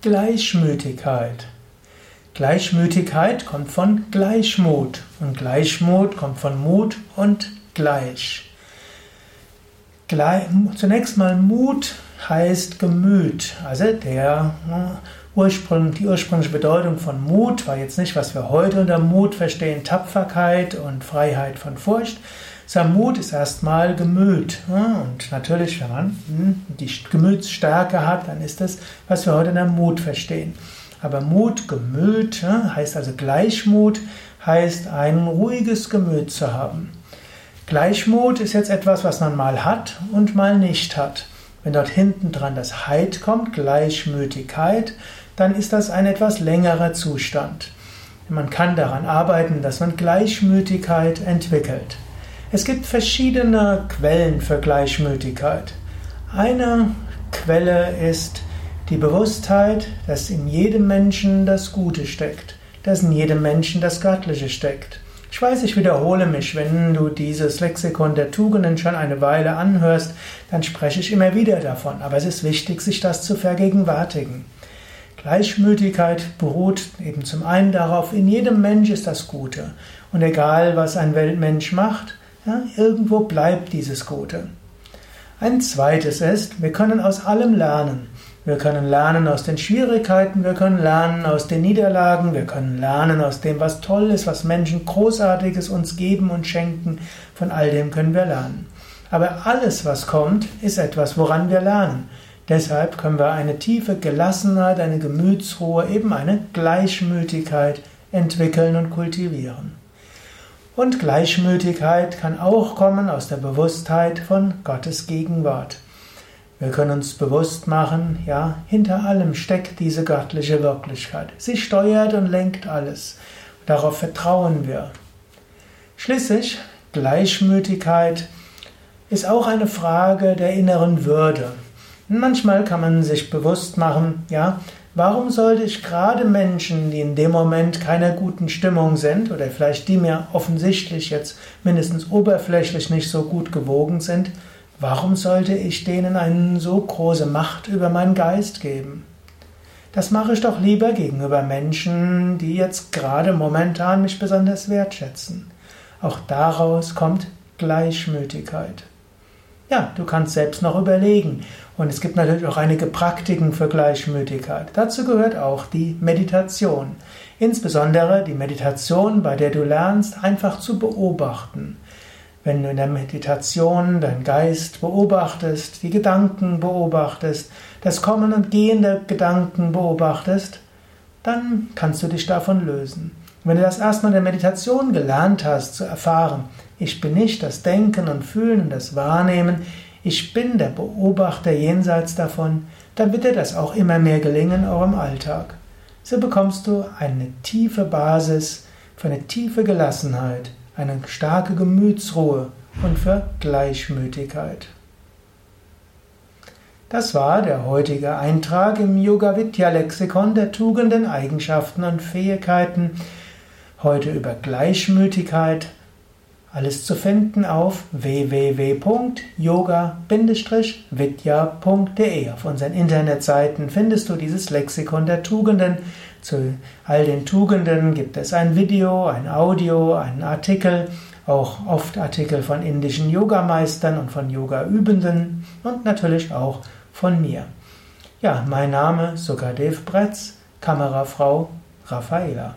Gleichmütigkeit. Gleichmütigkeit kommt von Gleichmut und Gleichmut kommt von Mut und Gleich. Gleich zunächst mal Mut heißt Gemüt, also der Ursprung, die ursprüngliche Bedeutung von Mut war jetzt nicht, was wir heute unter Mut verstehen, Tapferkeit und Freiheit von Furcht, sondern Mut ist erstmal Gemüt. Und natürlich, wenn man hm, die Gemütsstärke hat, dann ist das, was wir heute unter Mut verstehen. Aber Mut, Gemüt heißt also Gleichmut, heißt ein ruhiges Gemüt zu haben. Gleichmut ist jetzt etwas, was man mal hat und mal nicht hat. Wenn dort hinten dran das Heid kommt, Gleichmütigkeit, dann ist das ein etwas längerer Zustand. Man kann daran arbeiten, dass man Gleichmütigkeit entwickelt. Es gibt verschiedene Quellen für Gleichmütigkeit. Eine Quelle ist die Bewusstheit, dass in jedem Menschen das Gute steckt, dass in jedem Menschen das Göttliche steckt. Ich weiß, ich wiederhole mich, wenn du dieses Lexikon der Tugenden schon eine Weile anhörst, dann spreche ich immer wieder davon, aber es ist wichtig, sich das zu vergegenwärtigen. Gleichmütigkeit beruht eben zum einen darauf, in jedem Mensch ist das Gute. Und egal, was ein Weltmensch macht, ja, irgendwo bleibt dieses Gute. Ein zweites ist, wir können aus allem lernen. Wir können lernen aus den Schwierigkeiten, wir können lernen aus den Niederlagen, wir können lernen aus dem, was toll ist, was Menschen Großartiges uns geben und schenken. Von all dem können wir lernen. Aber alles, was kommt, ist etwas, woran wir lernen. Deshalb können wir eine tiefe Gelassenheit, eine Gemütsruhe, eben eine Gleichmütigkeit entwickeln und kultivieren. Und Gleichmütigkeit kann auch kommen aus der Bewusstheit von Gottes Gegenwart. Wir können uns bewusst machen, ja, hinter allem steckt diese göttliche Wirklichkeit. Sie steuert und lenkt alles. Darauf vertrauen wir. Schließlich, Gleichmütigkeit ist auch eine Frage der inneren Würde. Manchmal kann man sich bewusst machen, ja, warum sollte ich gerade Menschen, die in dem Moment keiner guten Stimmung sind oder vielleicht die mir offensichtlich jetzt mindestens oberflächlich nicht so gut gewogen sind, warum sollte ich denen eine so große Macht über meinen Geist geben? Das mache ich doch lieber gegenüber Menschen, die jetzt gerade momentan mich besonders wertschätzen. Auch daraus kommt Gleichmütigkeit. Ja, du kannst selbst noch überlegen. Und es gibt natürlich auch einige Praktiken für Gleichmütigkeit. Dazu gehört auch die Meditation. Insbesondere die Meditation, bei der du lernst, einfach zu beobachten. Wenn du in der Meditation deinen Geist beobachtest, die Gedanken beobachtest, das Kommen und Gehen der Gedanken beobachtest, dann kannst du dich davon lösen. wenn du das erstmal in der Meditation gelernt hast, zu erfahren, ich bin nicht das Denken und Fühlen und das Wahrnehmen, ich bin der Beobachter jenseits davon, dann wird dir das auch immer mehr gelingen, auch im Alltag. So bekommst du eine tiefe Basis für eine tiefe Gelassenheit, eine starke Gemütsruhe und für Gleichmütigkeit. Das war der heutige Eintrag im Yoga Vidya Lexikon der Tugenden, Eigenschaften und Fähigkeiten. Heute über Gleichmütigkeit, alles zu finden auf www.yoga-vidya.de. Auf unseren Internetseiten findest du dieses Lexikon der Tugenden. Zu all den Tugenden gibt es ein Video, ein Audio, einen Artikel, auch oft Artikel von indischen Yogameistern und von Yogaübenden und natürlich auch von mir. Ja, mein Name Sukadev Bretz, Kamerafrau Raffaela.